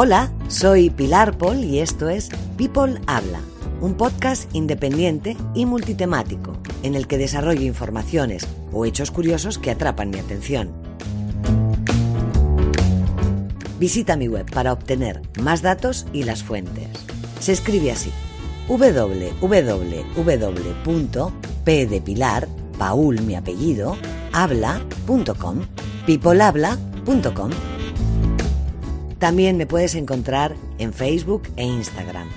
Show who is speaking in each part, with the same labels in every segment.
Speaker 1: Hola, soy Pilar Paul y esto es People Habla, un podcast independiente y multitemático en el que desarrollo informaciones o hechos curiosos que atrapan mi atención. Visita mi web para obtener más datos y las fuentes. Se escribe así: www.p de Pilar, Paul mi apellido, habla.com, peoplehabla.com. También me puedes encontrar en Facebook e Instagram.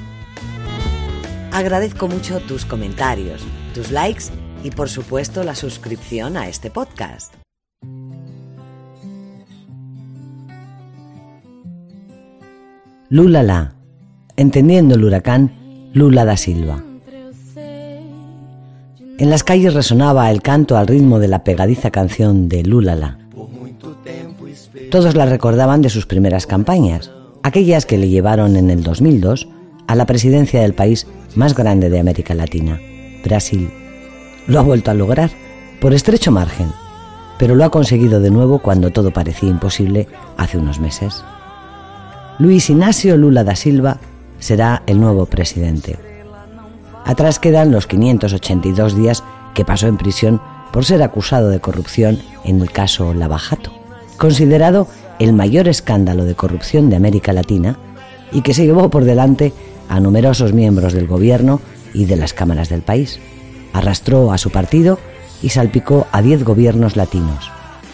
Speaker 1: Agradezco mucho tus comentarios, tus likes y por supuesto la suscripción a este podcast. Lula la. Entendiendo el huracán, Lula da Silva. En las calles resonaba el canto al ritmo de la pegadiza canción de Lulala. Todos la recordaban de sus primeras campañas, aquellas que le llevaron en el 2002 a la presidencia del país más grande de América Latina, Brasil. Lo ha vuelto a lograr, por estrecho margen, pero lo ha conseguido de nuevo cuando todo parecía imposible hace unos meses. Luis Ignacio Lula da Silva será el nuevo presidente. Atrás quedan los 582 días que pasó en prisión por ser acusado de corrupción en el caso Lavajato, considerado el mayor escándalo de corrupción de América Latina y que se llevó por delante a numerosos miembros del gobierno y de las cámaras del país. Arrastró a su partido y salpicó a 10 gobiernos latinos,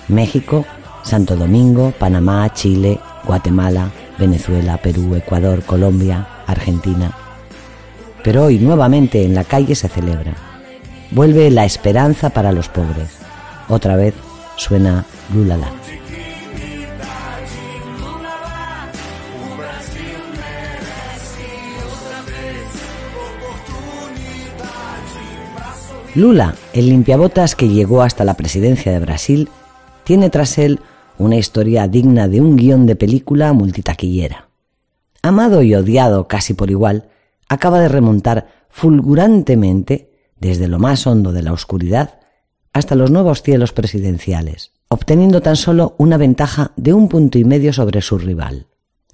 Speaker 1: México, Santo Domingo, Panamá, Chile, Guatemala, Venezuela, Perú, Ecuador, Colombia, Argentina. Pero hoy nuevamente en la calle se celebra. Vuelve la esperanza para los pobres. Otra vez suena Lulala. Lula, el limpiabotas que llegó hasta la presidencia de Brasil, tiene tras él una historia digna de un guion de película multitaquillera. Amado y odiado casi por igual, acaba de remontar fulgurantemente desde lo más hondo de la oscuridad hasta los nuevos cielos presidenciales, obteniendo tan solo una ventaja de un punto y medio sobre su rival.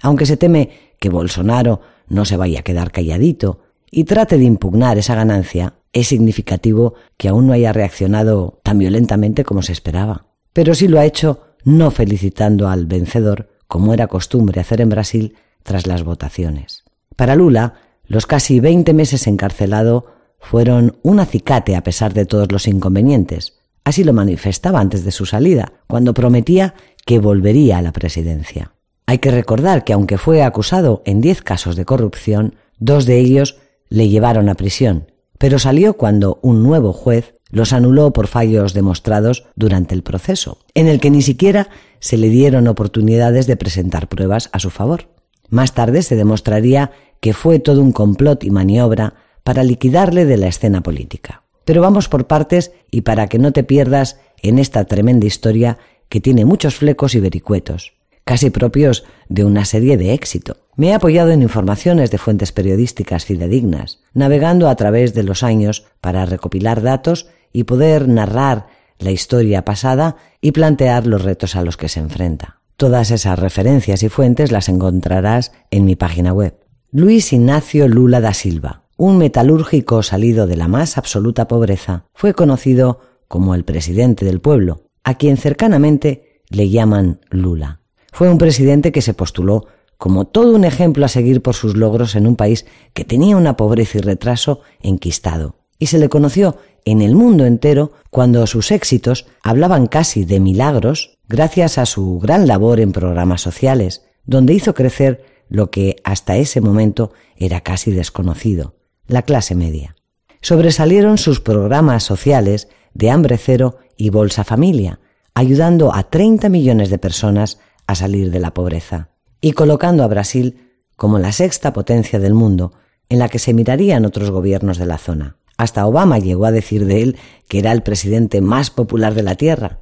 Speaker 1: Aunque se teme que Bolsonaro no se vaya a quedar calladito y trate de impugnar esa ganancia, es significativo que aún no haya reaccionado tan violentamente como se esperaba. Pero sí lo ha hecho no felicitando al vencedor, como era costumbre hacer en Brasil tras las votaciones. Para Lula, los casi 20 meses encarcelado fueron un acicate a pesar de todos los inconvenientes. Así lo manifestaba antes de su salida, cuando prometía que volvería a la presidencia. Hay que recordar que aunque fue acusado en diez casos de corrupción, dos de ellos le llevaron a prisión, pero salió cuando un nuevo juez los anuló por fallos demostrados durante el proceso, en el que ni siquiera se le dieron oportunidades de presentar pruebas a su favor. Más tarde se demostraría que fue todo un complot y maniobra para liquidarle de la escena política. Pero vamos por partes y para que no te pierdas en esta tremenda historia que tiene muchos flecos y vericuetos, casi propios de una serie de éxito. Me he apoyado en informaciones de fuentes periodísticas fidedignas, navegando a través de los años para recopilar datos y poder narrar la historia pasada y plantear los retos a los que se enfrenta. Todas esas referencias y fuentes las encontrarás en mi página web. Luis Ignacio Lula da Silva, un metalúrgico salido de la más absoluta pobreza, fue conocido como el presidente del pueblo, a quien cercanamente le llaman Lula. Fue un presidente que se postuló como todo un ejemplo a seguir por sus logros en un país que tenía una pobreza y retraso enquistado, y se le conoció en el mundo entero cuando sus éxitos hablaban casi de milagros gracias a su gran labor en programas sociales, donde hizo crecer lo que hasta ese momento era casi desconocido, la clase media. Sobresalieron sus programas sociales de hambre cero y Bolsa Familia, ayudando a 30 millones de personas a salir de la pobreza y colocando a Brasil como la sexta potencia del mundo en la que se mirarían otros gobiernos de la zona. Hasta Obama llegó a decir de él que era el presidente más popular de la Tierra.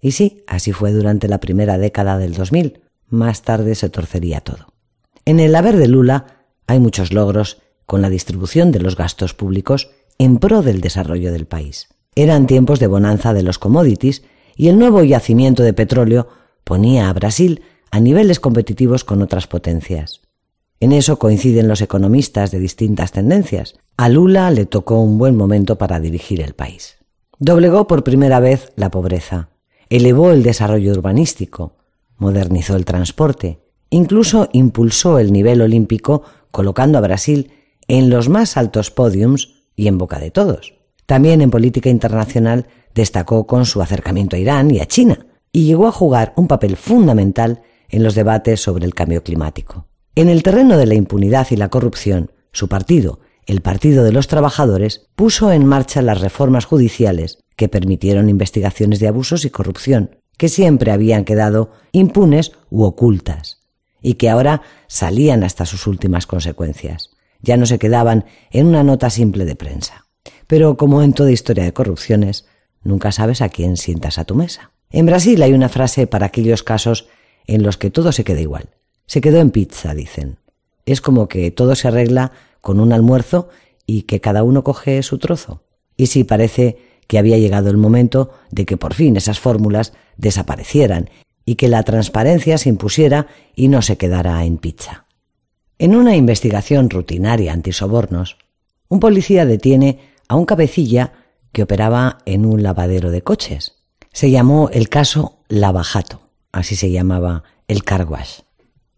Speaker 1: Y sí, así fue durante la primera década del 2000. Más tarde se torcería todo. En el haber de Lula hay muchos logros con la distribución de los gastos públicos en pro del desarrollo del país. Eran tiempos de bonanza de los commodities y el nuevo yacimiento de petróleo ponía a Brasil a niveles competitivos con otras potencias. En eso coinciden los economistas de distintas tendencias. A Lula le tocó un buen momento para dirigir el país. Doblegó por primera vez la pobreza, elevó el desarrollo urbanístico, modernizó el transporte, incluso impulsó el nivel olímpico colocando a Brasil en los más altos podiums y en boca de todos. También en política internacional destacó con su acercamiento a Irán y a China, y llegó a jugar un papel fundamental en los debates sobre el cambio climático. En el terreno de la impunidad y la corrupción, su partido, el Partido de los Trabajadores, puso en marcha las reformas judiciales que permitieron investigaciones de abusos y corrupción, que siempre habían quedado impunes u ocultas, y que ahora salían hasta sus últimas consecuencias. Ya no se quedaban en una nota simple de prensa. Pero como en toda historia de corrupciones, nunca sabes a quién sientas a tu mesa. En Brasil hay una frase para aquellos casos en los que todo se queda igual. Se quedó en pizza, dicen. Es como que todo se arregla con un almuerzo y que cada uno coge su trozo. Y sí parece que había llegado el momento de que por fin esas fórmulas desaparecieran y que la transparencia se impusiera y no se quedara en pizza. En una investigación rutinaria antisobornos, un policía detiene a un cabecilla que operaba en un lavadero de coches. Se llamó el caso Lavajato, así se llamaba el carwash.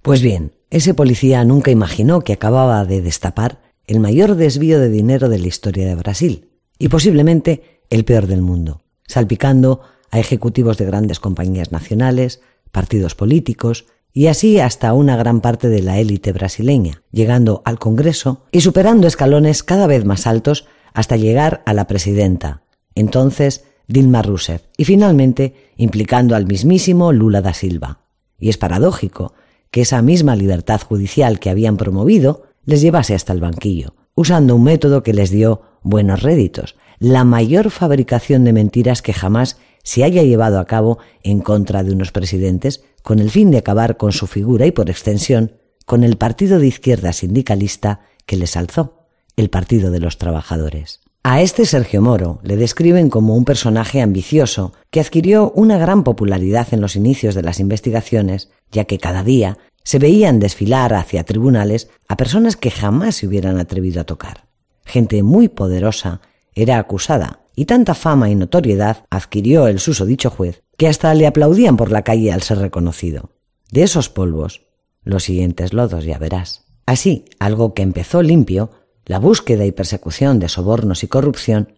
Speaker 1: Pues bien, ese policía nunca imaginó que acababa de destapar el mayor desvío de dinero de la historia de Brasil y posiblemente el peor del mundo, salpicando a ejecutivos de grandes compañías nacionales, partidos políticos y así hasta una gran parte de la élite brasileña, llegando al Congreso y superando escalones cada vez más altos hasta llegar a la presidenta, entonces Dilma Rousseff, y finalmente implicando al mismísimo Lula da Silva. Y es paradójico que esa misma libertad judicial que habían promovido les llevase hasta el banquillo, usando un método que les dio buenos réditos, la mayor fabricación de mentiras que jamás se haya llevado a cabo en contra de unos presidentes con el fin de acabar con su figura y por extensión con el partido de izquierda sindicalista que les alzó, el Partido de los Trabajadores. A este Sergio Moro le describen como un personaje ambicioso que adquirió una gran popularidad en los inicios de las investigaciones, ya que cada día se veían desfilar hacia tribunales a personas que jamás se hubieran atrevido a tocar. Gente muy poderosa era acusada y tanta fama y notoriedad adquirió el susodicho juez que hasta le aplaudían por la calle al ser reconocido. De esos polvos, los siguientes lodos ya verás. Así, algo que empezó limpio la búsqueda y persecución de sobornos y corrupción,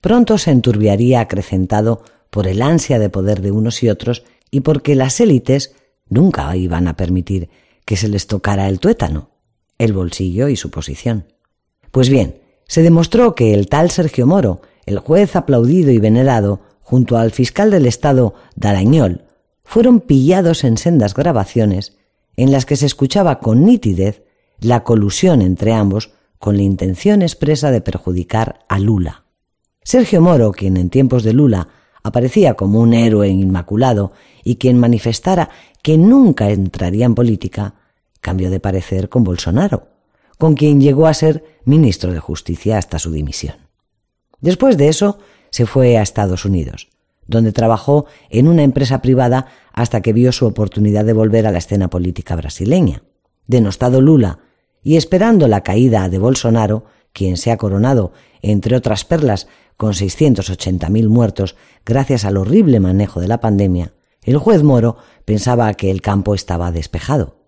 Speaker 1: pronto se enturbiaría acrecentado por el ansia de poder de unos y otros y porque las élites nunca iban a permitir que se les tocara el tuétano, el bolsillo y su posición. Pues bien, se demostró que el tal Sergio Moro, el juez aplaudido y venerado, junto al fiscal del Estado Darañol, fueron pillados en sendas grabaciones en las que se escuchaba con nitidez la colusión entre ambos con la intención expresa de perjudicar a Lula. Sergio Moro, quien en tiempos de Lula aparecía como un héroe inmaculado y quien manifestara que nunca entraría en política, cambió de parecer con Bolsonaro, con quien llegó a ser ministro de Justicia hasta su dimisión. Después de eso, se fue a Estados Unidos, donde trabajó en una empresa privada hasta que vio su oportunidad de volver a la escena política brasileña. Denostado Lula y esperando la caída de Bolsonaro, quien se ha coronado, entre otras perlas, con 680.000 muertos gracias al horrible manejo de la pandemia, el juez Moro pensaba que el campo estaba despejado,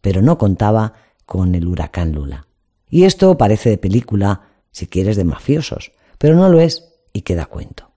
Speaker 1: pero no contaba con el huracán Lula. Y esto parece de película, si quieres, de mafiosos, pero no lo es y queda cuento.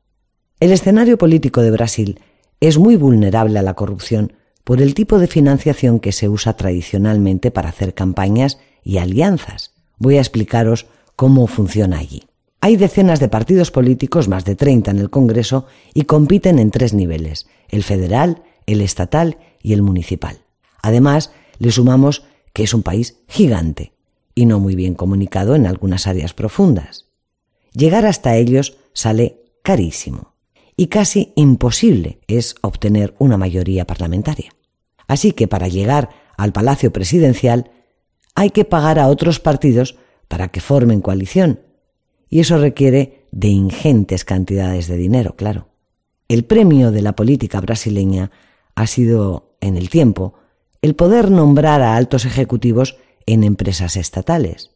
Speaker 1: El escenario político de Brasil es muy vulnerable a la corrupción por el tipo de financiación que se usa tradicionalmente para hacer campañas y alianzas. Voy a explicaros cómo funciona allí. Hay decenas de partidos políticos, más de 30 en el Congreso, y compiten en tres niveles, el federal, el estatal y el municipal. Además, le sumamos que es un país gigante y no muy bien comunicado en algunas áreas profundas. Llegar hasta ellos sale carísimo y casi imposible es obtener una mayoría parlamentaria. Así que para llegar al Palacio Presidencial hay que pagar a otros partidos para que formen coalición, y eso requiere de ingentes cantidades de dinero, claro. El premio de la política brasileña ha sido, en el tiempo, el poder nombrar a altos ejecutivos en empresas estatales.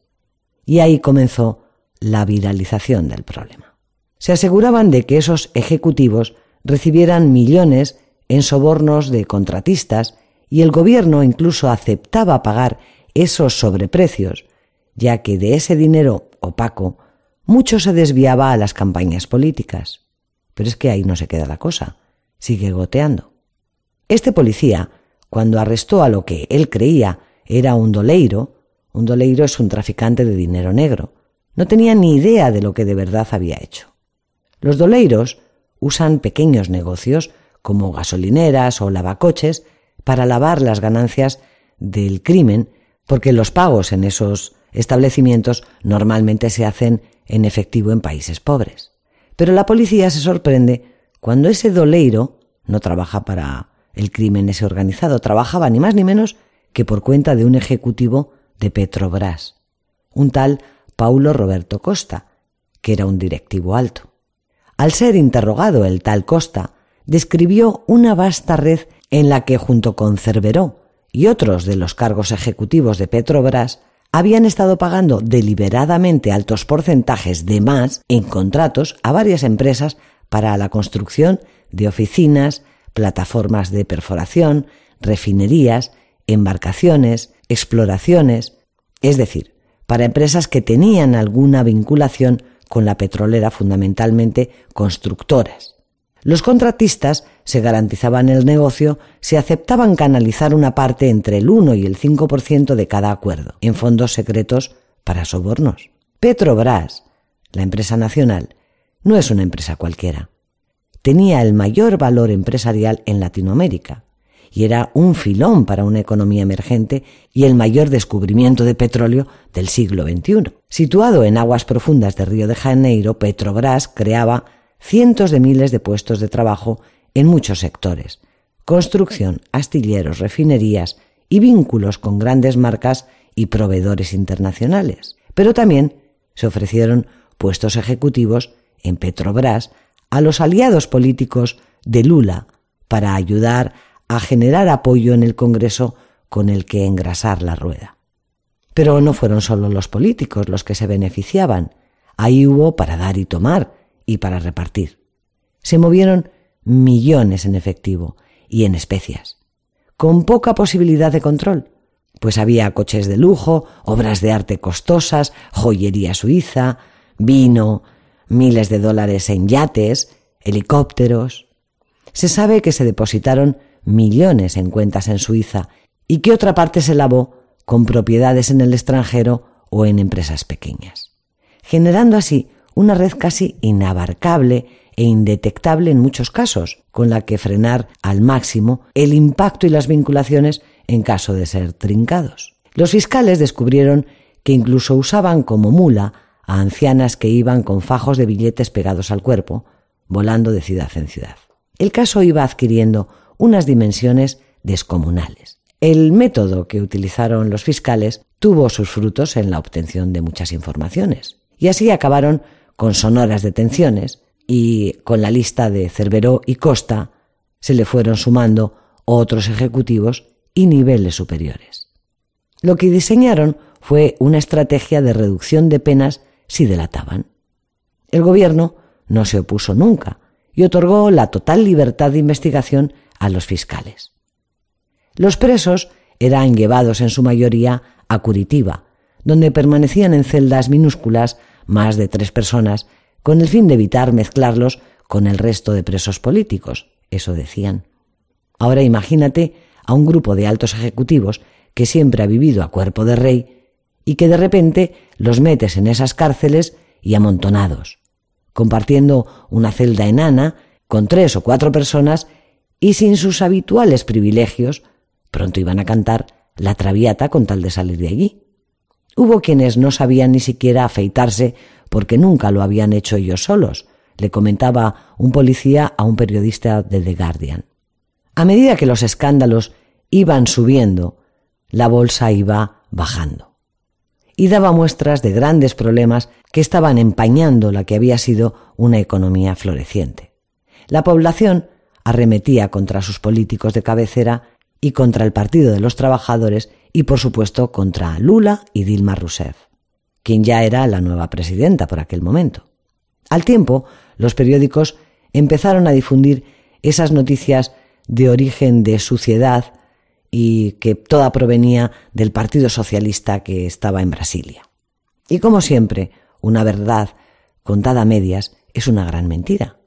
Speaker 1: Y ahí comenzó la viralización del problema. Se aseguraban de que esos ejecutivos recibieran millones en sobornos de contratistas y el gobierno incluso aceptaba pagar esos sobreprecios, ya que de ese dinero opaco mucho se desviaba a las campañas políticas. Pero es que ahí no se queda la cosa, sigue goteando. Este policía, cuando arrestó a lo que él creía era un doleiro, un doleiro es un traficante de dinero negro, no tenía ni idea de lo que de verdad había hecho. Los doleiros usan pequeños negocios como gasolineras o lavacoches para lavar las ganancias del crimen, porque los pagos en esos establecimientos normalmente se hacen en efectivo en países pobres. Pero la policía se sorprende cuando ese doleiro no trabaja para el crimen ese organizado, trabajaba ni más ni menos que por cuenta de un ejecutivo de Petrobras, un tal Paulo Roberto Costa, que era un directivo alto. Al ser interrogado el tal Costa, describió una vasta red en la que junto con Cerveró y otros de los cargos ejecutivos de Petrobras habían estado pagando deliberadamente altos porcentajes de más en contratos a varias empresas para la construcción de oficinas, plataformas de perforación, refinerías, embarcaciones, exploraciones, es decir, para empresas que tenían alguna vinculación con la petrolera, fundamentalmente constructoras. Los contratistas se garantizaban el negocio si aceptaban canalizar una parte entre el 1 y el 5% de cada acuerdo en fondos secretos para sobornos. Petrobras, la empresa nacional, no es una empresa cualquiera. Tenía el mayor valor empresarial en Latinoamérica y era un filón para una economía emergente y el mayor descubrimiento de petróleo del siglo XXI. Situado en aguas profundas de Río de Janeiro, Petrobras creaba cientos de miles de puestos de trabajo en muchos sectores, construcción, astilleros, refinerías y vínculos con grandes marcas y proveedores internacionales. Pero también se ofrecieron puestos ejecutivos en Petrobras a los aliados políticos de Lula para ayudar a generar apoyo en el Congreso con el que engrasar la rueda. Pero no fueron solo los políticos los que se beneficiaban, ahí hubo para dar y tomar, y para repartir. Se movieron millones en efectivo y en especias, con poca posibilidad de control, pues había coches de lujo, obras de arte costosas, joyería suiza, vino, miles de dólares en yates, helicópteros. Se sabe que se depositaron millones en cuentas en Suiza y que otra parte se lavó con propiedades en el extranjero o en empresas pequeñas, generando así una red casi inabarcable e indetectable en muchos casos, con la que frenar al máximo el impacto y las vinculaciones en caso de ser trincados. Los fiscales descubrieron que incluso usaban como mula a ancianas que iban con fajos de billetes pegados al cuerpo, volando de ciudad en ciudad. El caso iba adquiriendo unas dimensiones descomunales. El método que utilizaron los fiscales tuvo sus frutos en la obtención de muchas informaciones, y así acabaron con sonoras detenciones y con la lista de Cerveró y Costa se le fueron sumando otros ejecutivos y niveles superiores. Lo que diseñaron fue una estrategia de reducción de penas si delataban. El gobierno no se opuso nunca y otorgó la total libertad de investigación a los fiscales. Los presos eran llevados en su mayoría a Curitiba, donde permanecían en celdas minúsculas más de tres personas, con el fin de evitar mezclarlos con el resto de presos políticos, eso decían. Ahora imagínate a un grupo de altos ejecutivos que siempre ha vivido a cuerpo de rey y que de repente los metes en esas cárceles y amontonados, compartiendo una celda enana con tres o cuatro personas y sin sus habituales privilegios, pronto iban a cantar la traviata con tal de salir de allí. Hubo quienes no sabían ni siquiera afeitarse porque nunca lo habían hecho ellos solos, le comentaba un policía a un periodista de The Guardian. A medida que los escándalos iban subiendo, la bolsa iba bajando. Y daba muestras de grandes problemas que estaban empañando la que había sido una economía floreciente. La población arremetía contra sus políticos de cabecera y contra el Partido de los Trabajadores y, por supuesto, contra Lula y Dilma Rousseff, quien ya era la nueva presidenta por aquel momento. Al tiempo, los periódicos empezaron a difundir esas noticias de origen de suciedad y que toda provenía del Partido Socialista que estaba en Brasilia. Y como siempre, una verdad contada a medias es una gran mentira,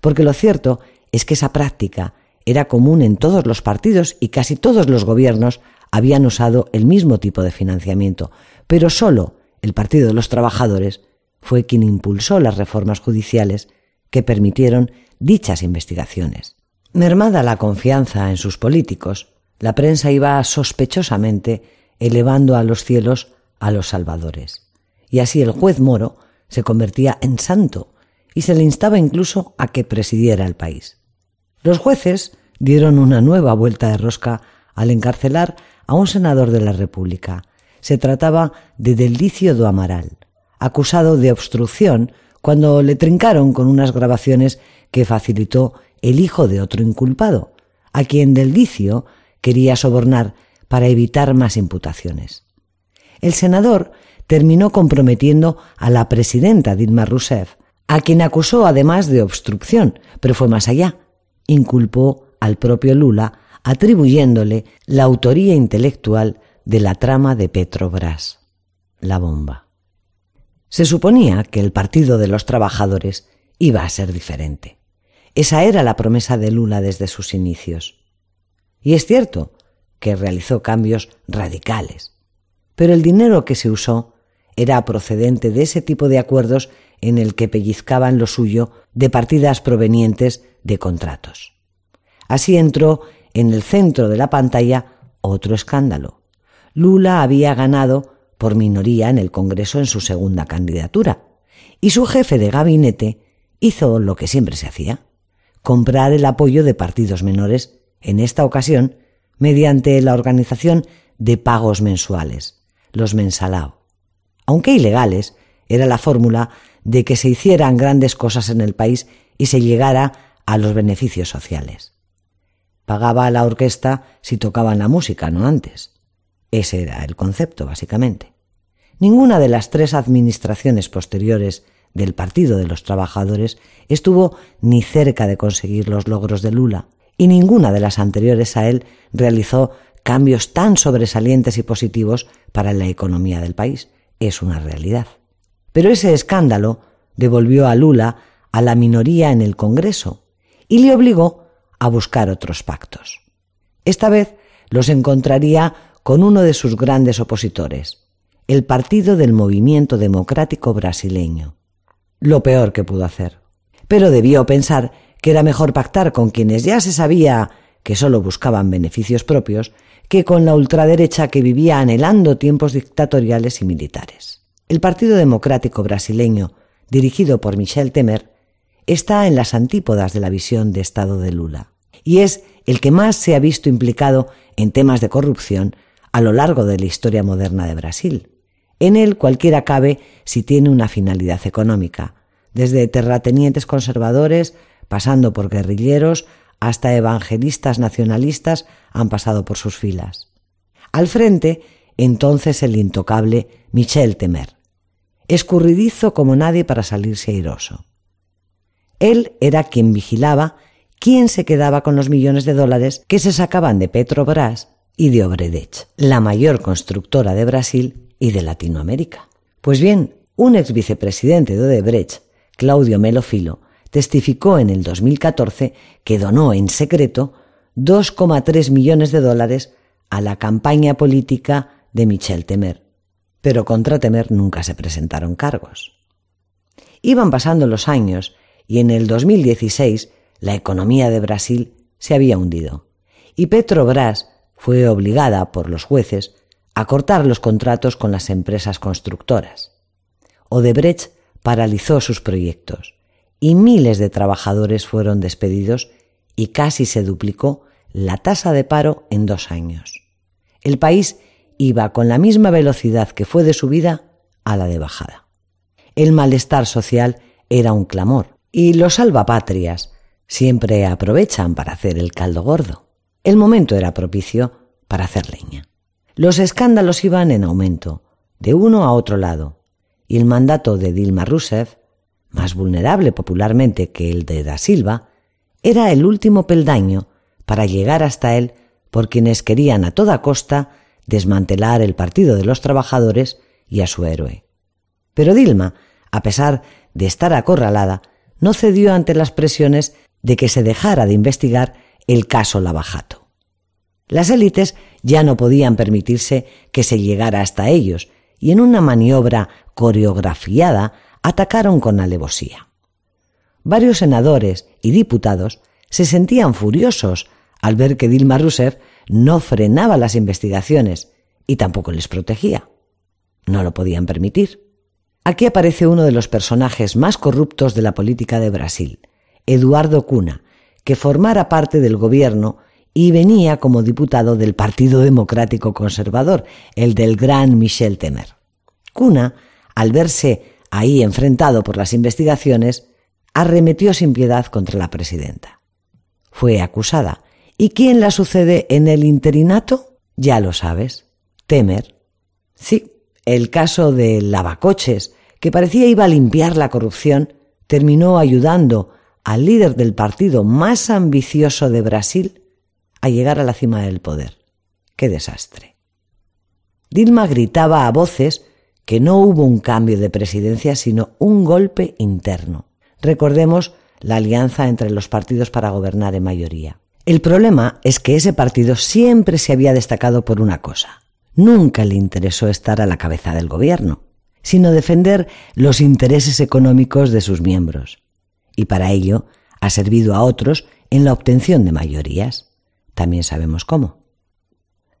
Speaker 1: porque lo cierto es que esa práctica era común en todos los partidos y casi todos los gobiernos habían usado el mismo tipo de financiamiento, pero solo el Partido de los Trabajadores fue quien impulsó las reformas judiciales que permitieron dichas investigaciones. Mermada la confianza en sus políticos, la prensa iba sospechosamente elevando a los cielos a los salvadores. Y así el juez Moro se convertía en santo y se le instaba incluso a que presidiera el país. Los jueces dieron una nueva vuelta de rosca al encarcelar a un senador de la República. Se trataba de Delicio do Amaral, acusado de obstrucción cuando le trincaron con unas grabaciones que facilitó el hijo de otro inculpado, a quien Delicio quería sobornar para evitar más imputaciones. El senador terminó comprometiendo a la presidenta Dilma Rousseff, a quien acusó además de obstrucción, pero fue más allá. Inculpó al propio Lula atribuyéndole la autoría intelectual de la trama de Petrobras, la bomba. Se suponía que el Partido de los Trabajadores iba a ser diferente. Esa era la promesa de Lula desde sus inicios. Y es cierto que realizó cambios radicales, pero el dinero que se usó era procedente de ese tipo de acuerdos en el que pellizcaban lo suyo de partidas provenientes de contratos. Así entró en el centro de la pantalla otro escándalo. Lula había ganado por minoría en el Congreso en su segunda candidatura, y su jefe de gabinete hizo lo que siempre se hacía, comprar el apoyo de partidos menores, en esta ocasión mediante la organización de pagos mensuales, los mensalao. Aunque ilegales, era la fórmula de que se hicieran grandes cosas en el país y se llegara a los beneficios sociales. Pagaba a la orquesta si tocaban la música, no antes. Ese era el concepto, básicamente. Ninguna de las tres administraciones posteriores del Partido de los Trabajadores estuvo ni cerca de conseguir los logros de Lula, y ninguna de las anteriores a él realizó cambios tan sobresalientes y positivos para la economía del país. Es una realidad. Pero ese escándalo devolvió a Lula a la minoría en el Congreso y le obligó a buscar otros pactos. Esta vez los encontraría con uno de sus grandes opositores, el Partido del Movimiento Democrático Brasileño. Lo peor que pudo hacer. Pero debió pensar que era mejor pactar con quienes ya se sabía que sólo buscaban beneficios propios que con la ultraderecha que vivía anhelando tiempos dictatoriales y militares. El Partido Democrático Brasileño, dirigido por Michel Temer, está en las antípodas de la visión de Estado de Lula y es el que más se ha visto implicado en temas de corrupción a lo largo de la historia moderna de Brasil. En él cualquiera cabe si tiene una finalidad económica, desde terratenientes conservadores, pasando por guerrilleros, hasta evangelistas nacionalistas han pasado por sus filas. Al frente, entonces el intocable Michel Temer, escurridizo como nadie para salirse airoso. Él era quien vigilaba quién se quedaba con los millones de dólares que se sacaban de Petrobras y de Obredech, la mayor constructora de Brasil y de Latinoamérica. Pues bien, un ex vicepresidente de Odebrecht, Claudio Melofilo, testificó en el 2014 que donó en secreto 2,3 millones de dólares a la campaña política de Michel Temer. Pero contra Temer nunca se presentaron cargos. Iban pasando los años y en el 2016 la economía de Brasil se había hundido y Petrobras fue obligada por los jueces a cortar los contratos con las empresas constructoras. Odebrecht paralizó sus proyectos y miles de trabajadores fueron despedidos y casi se duplicó la tasa de paro en dos años. El país iba con la misma velocidad que fue de subida a la de bajada. El malestar social era un clamor y los salvapatrias siempre aprovechan para hacer el caldo gordo. El momento era propicio para hacer leña. Los escándalos iban en aumento, de uno a otro lado, y el mandato de Dilma Rousseff, más vulnerable popularmente que el de Da Silva, era el último peldaño para llegar hasta él por quienes querían a toda costa desmantelar el Partido de los Trabajadores y a su héroe. Pero Dilma, a pesar de estar acorralada, no cedió ante las presiones de que se dejara de investigar el caso Lavajato. Las élites ya no podían permitirse que se llegara hasta ellos y en una maniobra coreografiada atacaron con alevosía. Varios senadores y diputados se sentían furiosos al ver que Dilma Rousseff no frenaba las investigaciones y tampoco les protegía. No lo podían permitir. Aquí aparece uno de los personajes más corruptos de la política de Brasil, Eduardo Cuna, que formara parte del gobierno y venía como diputado del Partido Democrático Conservador, el del gran Michel Temer. Cuna, al verse ahí enfrentado por las investigaciones, arremetió sin piedad contra la presidenta. Fue acusada. ¿Y quién la sucede en el interinato? Ya lo sabes. Temer. Sí, el caso de lavacoches, que parecía iba a limpiar la corrupción, terminó ayudando al líder del partido más ambicioso de Brasil a llegar a la cima del poder. ¡Qué desastre! Dilma gritaba a voces que no hubo un cambio de presidencia, sino un golpe interno. Recordemos la alianza entre los partidos para gobernar en mayoría. El problema es que ese partido siempre se había destacado por una cosa. Nunca le interesó estar a la cabeza del gobierno, sino defender los intereses económicos de sus miembros. Y para ello ha servido a otros en la obtención de mayorías. También sabemos cómo.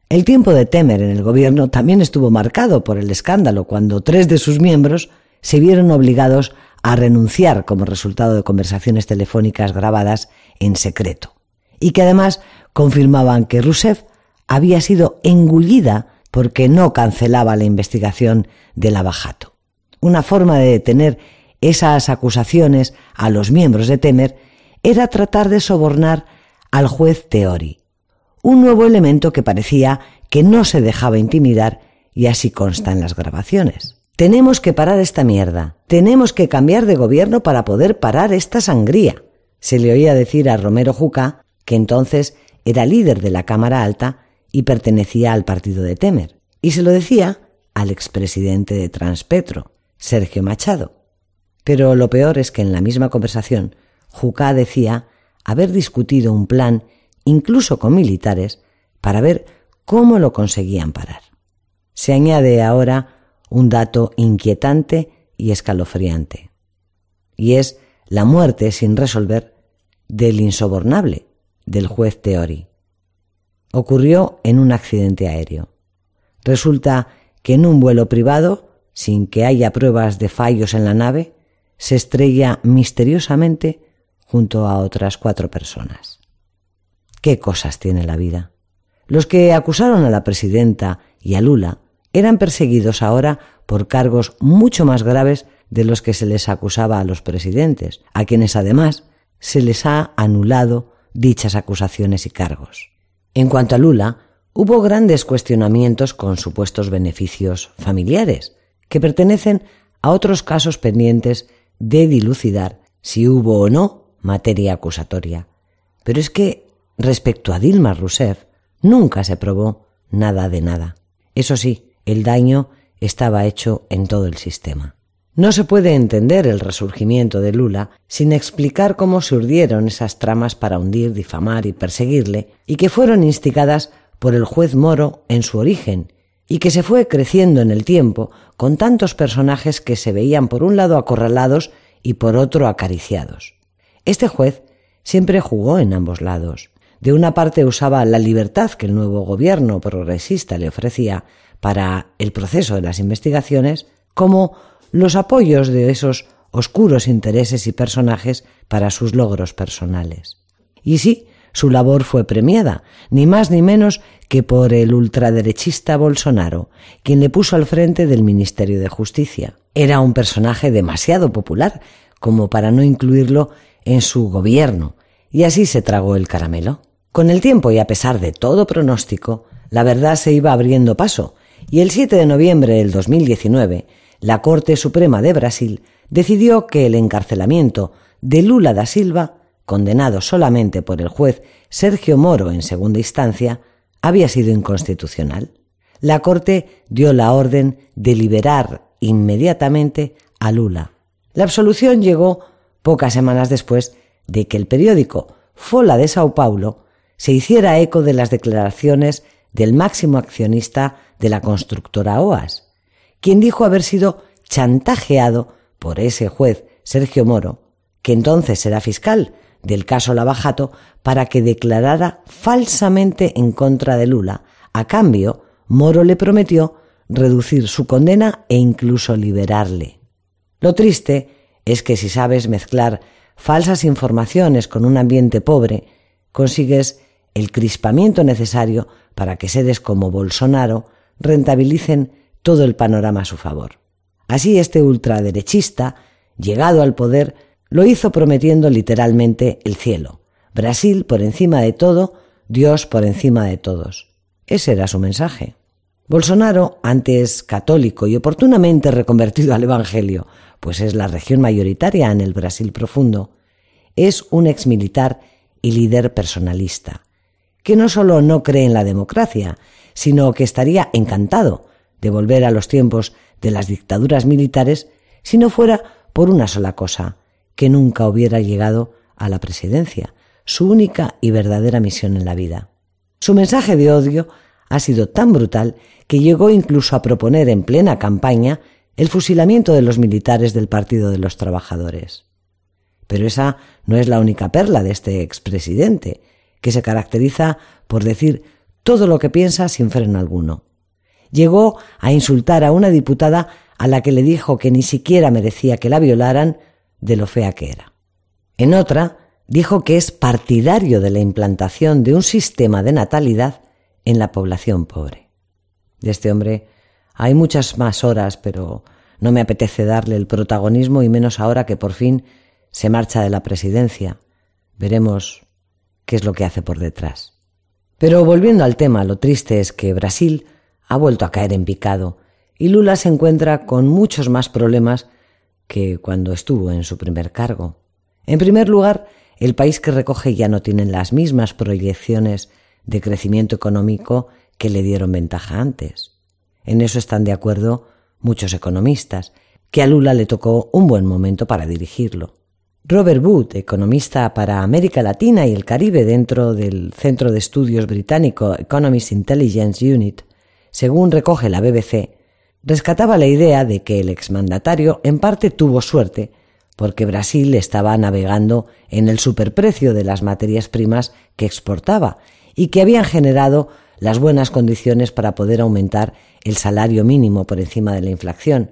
Speaker 1: El tiempo de Temer en el gobierno también estuvo marcado por el escándalo cuando tres de sus miembros se vieron obligados a renunciar como resultado de conversaciones telefónicas grabadas en secreto y que además confirmaban que Rousseff había sido engullida porque no cancelaba la investigación del abajato. Una forma de detener esas acusaciones a los miembros de Temer era tratar de sobornar al juez Teori, un nuevo elemento que parecía que no se dejaba intimidar y así consta en las grabaciones. Tenemos que parar esta mierda. Tenemos que cambiar de gobierno para poder parar esta sangría. Se le oía decir a Romero Juca, que entonces era líder de la Cámara Alta y pertenecía al partido de Temer. Y se lo decía al expresidente de Transpetro, Sergio Machado. Pero lo peor es que en la misma conversación, Juca decía haber discutido un plan incluso con militares, para ver cómo lo conseguían parar. Se añade ahora un dato inquietante y escalofriante, y es la muerte sin resolver del insobornable, del juez Teori. Ocurrió en un accidente aéreo. Resulta que en un vuelo privado, sin que haya pruebas de fallos en la nave, se estrella misteriosamente junto a otras cuatro personas. Qué cosas tiene la vida. Los que acusaron a la presidenta y a Lula eran perseguidos ahora por cargos mucho más graves de los que se les acusaba a los presidentes, a quienes además se les ha anulado dichas acusaciones y cargos. En cuanto a Lula, hubo grandes cuestionamientos con supuestos beneficios familiares, que pertenecen a otros casos pendientes de dilucidar si hubo o no materia acusatoria. Pero es que Respecto a Dilma Rousseff, nunca se probó nada de nada. Eso sí, el daño estaba hecho en todo el sistema. No se puede entender el resurgimiento de Lula sin explicar cómo se urdieron esas tramas para hundir, difamar y perseguirle, y que fueron instigadas por el juez Moro en su origen, y que se fue creciendo en el tiempo con tantos personajes que se veían por un lado acorralados y por otro acariciados. Este juez siempre jugó en ambos lados. De una parte usaba la libertad que el nuevo gobierno progresista le ofrecía para el proceso de las investigaciones, como los apoyos de esos oscuros intereses y personajes para sus logros personales. Y sí, su labor fue premiada, ni más ni menos que por el ultraderechista Bolsonaro, quien le puso al frente del Ministerio de Justicia. Era un personaje demasiado popular como para no incluirlo en su gobierno, y así se tragó el caramelo. Con el tiempo y a pesar de todo pronóstico, la verdad se iba abriendo paso, y el 7 de noviembre del 2019, la Corte Suprema de Brasil decidió que el encarcelamiento de Lula da Silva, condenado solamente por el juez Sergio Moro en segunda instancia, había sido inconstitucional. La Corte dio la orden de liberar inmediatamente a Lula. La absolución llegó pocas semanas después de que el periódico Fola de Sao Paulo se hiciera eco de las declaraciones del máximo accionista de la constructora OAS, quien dijo haber sido chantajeado por ese juez Sergio Moro, que entonces era fiscal del caso Lavajato, para que declarara falsamente en contra de Lula. A cambio, Moro le prometió reducir su condena e incluso liberarle. Lo triste es que si sabes mezclar falsas informaciones con un ambiente pobre, consigues el crispamiento necesario para que seres como Bolsonaro rentabilicen todo el panorama a su favor. Así este ultraderechista, llegado al poder, lo hizo prometiendo literalmente el cielo. Brasil por encima de todo, Dios por encima de todos. Ese era su mensaje. Bolsonaro, antes católico y oportunamente reconvertido al Evangelio, pues es la región mayoritaria en el Brasil profundo, es un exmilitar y líder personalista, que no solo no cree en la democracia, sino que estaría encantado de volver a los tiempos de las dictaduras militares si no fuera por una sola cosa, que nunca hubiera llegado a la presidencia, su única y verdadera misión en la vida. Su mensaje de odio ha sido tan brutal que llegó incluso a proponer en plena campaña el fusilamiento de los militares del Partido de los Trabajadores. Pero esa no es la única perla de este expresidente, que se caracteriza por decir todo lo que piensa sin freno alguno. Llegó a insultar a una diputada a la que le dijo que ni siquiera merecía que la violaran de lo fea que era. En otra, dijo que es partidario de la implantación de un sistema de natalidad en la población pobre. De este hombre hay muchas más horas, pero no me apetece darle el protagonismo y menos ahora que por fin se marcha de la presidencia. Veremos qué es lo que hace por detrás. Pero volviendo al tema, lo triste es que Brasil ha vuelto a caer en picado y Lula se encuentra con muchos más problemas que cuando estuvo en su primer cargo. En primer lugar, el país que recoge ya no tiene las mismas proyecciones de crecimiento económico que le dieron ventaja antes. En eso están de acuerdo muchos economistas, que a Lula le tocó un buen momento para dirigirlo. Robert Wood, economista para América Latina y el Caribe dentro del Centro de Estudios Británico Economist Intelligence Unit, según recoge la BBC, rescataba la idea de que el exmandatario en parte tuvo suerte porque Brasil estaba navegando en el superprecio de las materias primas que exportaba y que habían generado las buenas condiciones para poder aumentar el salario mínimo por encima de la inflación.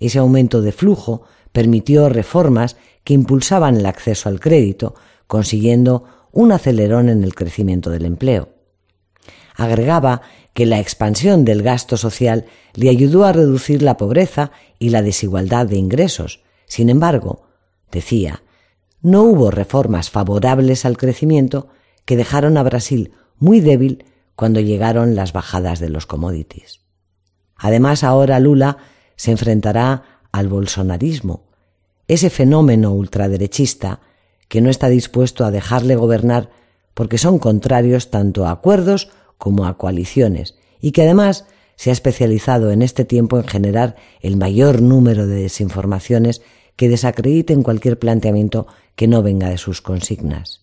Speaker 1: Ese aumento de flujo permitió reformas que impulsaban el acceso al crédito, consiguiendo un acelerón en el crecimiento del empleo. Agregaba que la expansión del gasto social le ayudó a reducir la pobreza y la desigualdad de ingresos. Sin embargo, decía, no hubo reformas favorables al crecimiento que dejaron a Brasil muy débil cuando llegaron las bajadas de los commodities. Además, ahora Lula se enfrentará al bolsonarismo, ese fenómeno ultraderechista que no está dispuesto a dejarle gobernar porque son contrarios tanto a acuerdos como a coaliciones y que además se ha especializado en este tiempo en generar el mayor número de desinformaciones que desacrediten cualquier planteamiento que no venga de sus consignas.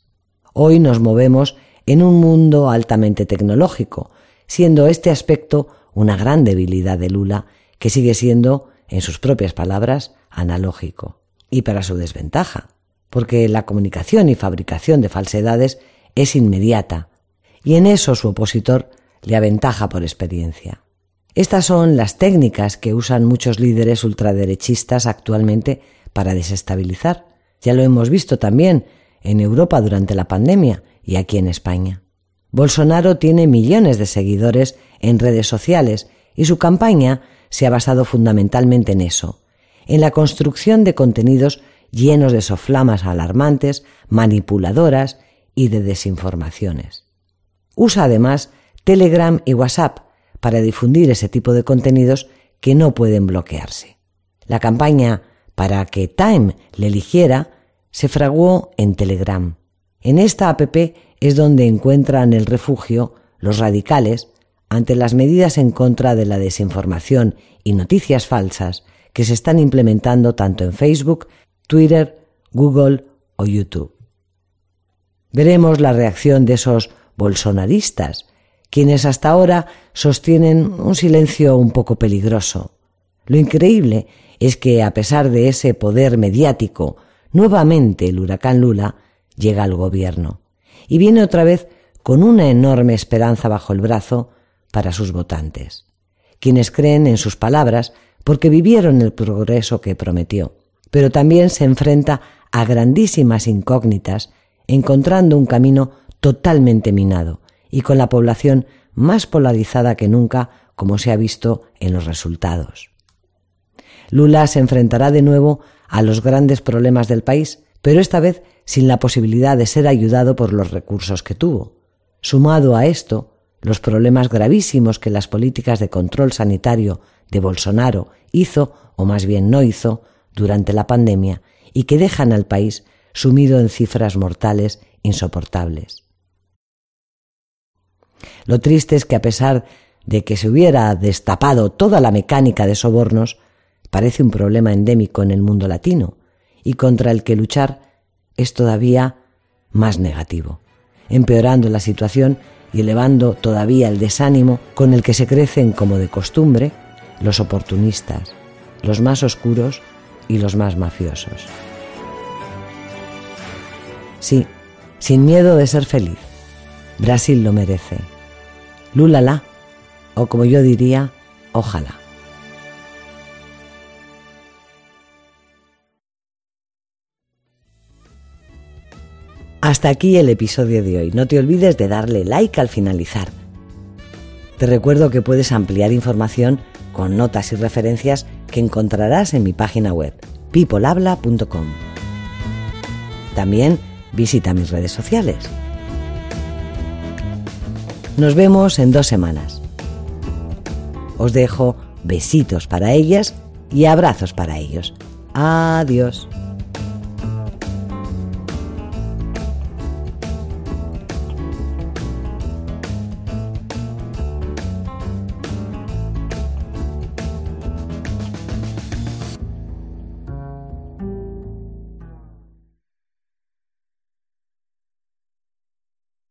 Speaker 1: Hoy nos movemos en un mundo altamente tecnológico, siendo este aspecto una gran debilidad de Lula, que sigue siendo, en sus propias palabras, analógico. y para su desventaja, porque la comunicación y fabricación de falsedades es inmediata, y en eso su opositor le aventaja por experiencia. Estas son las técnicas que usan muchos líderes ultraderechistas actualmente para desestabilizar. Ya lo hemos visto también en Europa durante la pandemia y aquí en España. Bolsonaro tiene millones de seguidores en redes sociales y su campaña se ha basado fundamentalmente en eso, en la construcción de contenidos llenos de soflamas alarmantes, manipuladoras y de desinformaciones. Usa además Telegram y WhatsApp para difundir ese tipo de contenidos que no pueden bloquearse. La campaña para que Time le eligiera se fraguó en Telegram. En esta app es donde encuentran el refugio los radicales ante las medidas en contra de la desinformación y noticias falsas que se están implementando tanto en Facebook, Twitter, Google o YouTube. Veremos la reacción de esos bolsonaristas quienes hasta ahora sostienen un silencio un poco peligroso. Lo increíble es que, a pesar de ese poder mediático, nuevamente el huracán Lula llega al gobierno y viene otra vez con una enorme esperanza bajo el brazo para sus votantes, quienes creen en sus palabras porque vivieron el progreso que prometió, pero también se enfrenta a grandísimas incógnitas, encontrando un camino totalmente minado, y con la población más polarizada que nunca, como se ha visto en los resultados. Lula se enfrentará de nuevo a los grandes problemas del país, pero esta vez sin la posibilidad de ser ayudado por los recursos que tuvo. Sumado a esto, los problemas gravísimos que las políticas de control sanitario de Bolsonaro hizo, o más bien no hizo, durante la pandemia y que dejan al país sumido en cifras mortales insoportables. Lo triste es que a pesar de que se hubiera destapado toda la mecánica de sobornos, parece un problema endémico en el mundo latino y contra el que luchar es todavía más negativo, empeorando la situación y elevando todavía el desánimo con el que se crecen como de costumbre los oportunistas, los más oscuros y los más mafiosos. Sí, sin miedo de ser feliz. Brasil lo merece. Lúlala, o como yo diría, ojalá. Hasta aquí el episodio de hoy. No te olvides de darle like al finalizar. Te recuerdo que puedes ampliar información con notas y referencias que encontrarás en mi página web, peoplehabla.com. También visita mis redes sociales. Nos vemos en dos semanas. Os dejo besitos para ellas y abrazos para ellos. Adiós.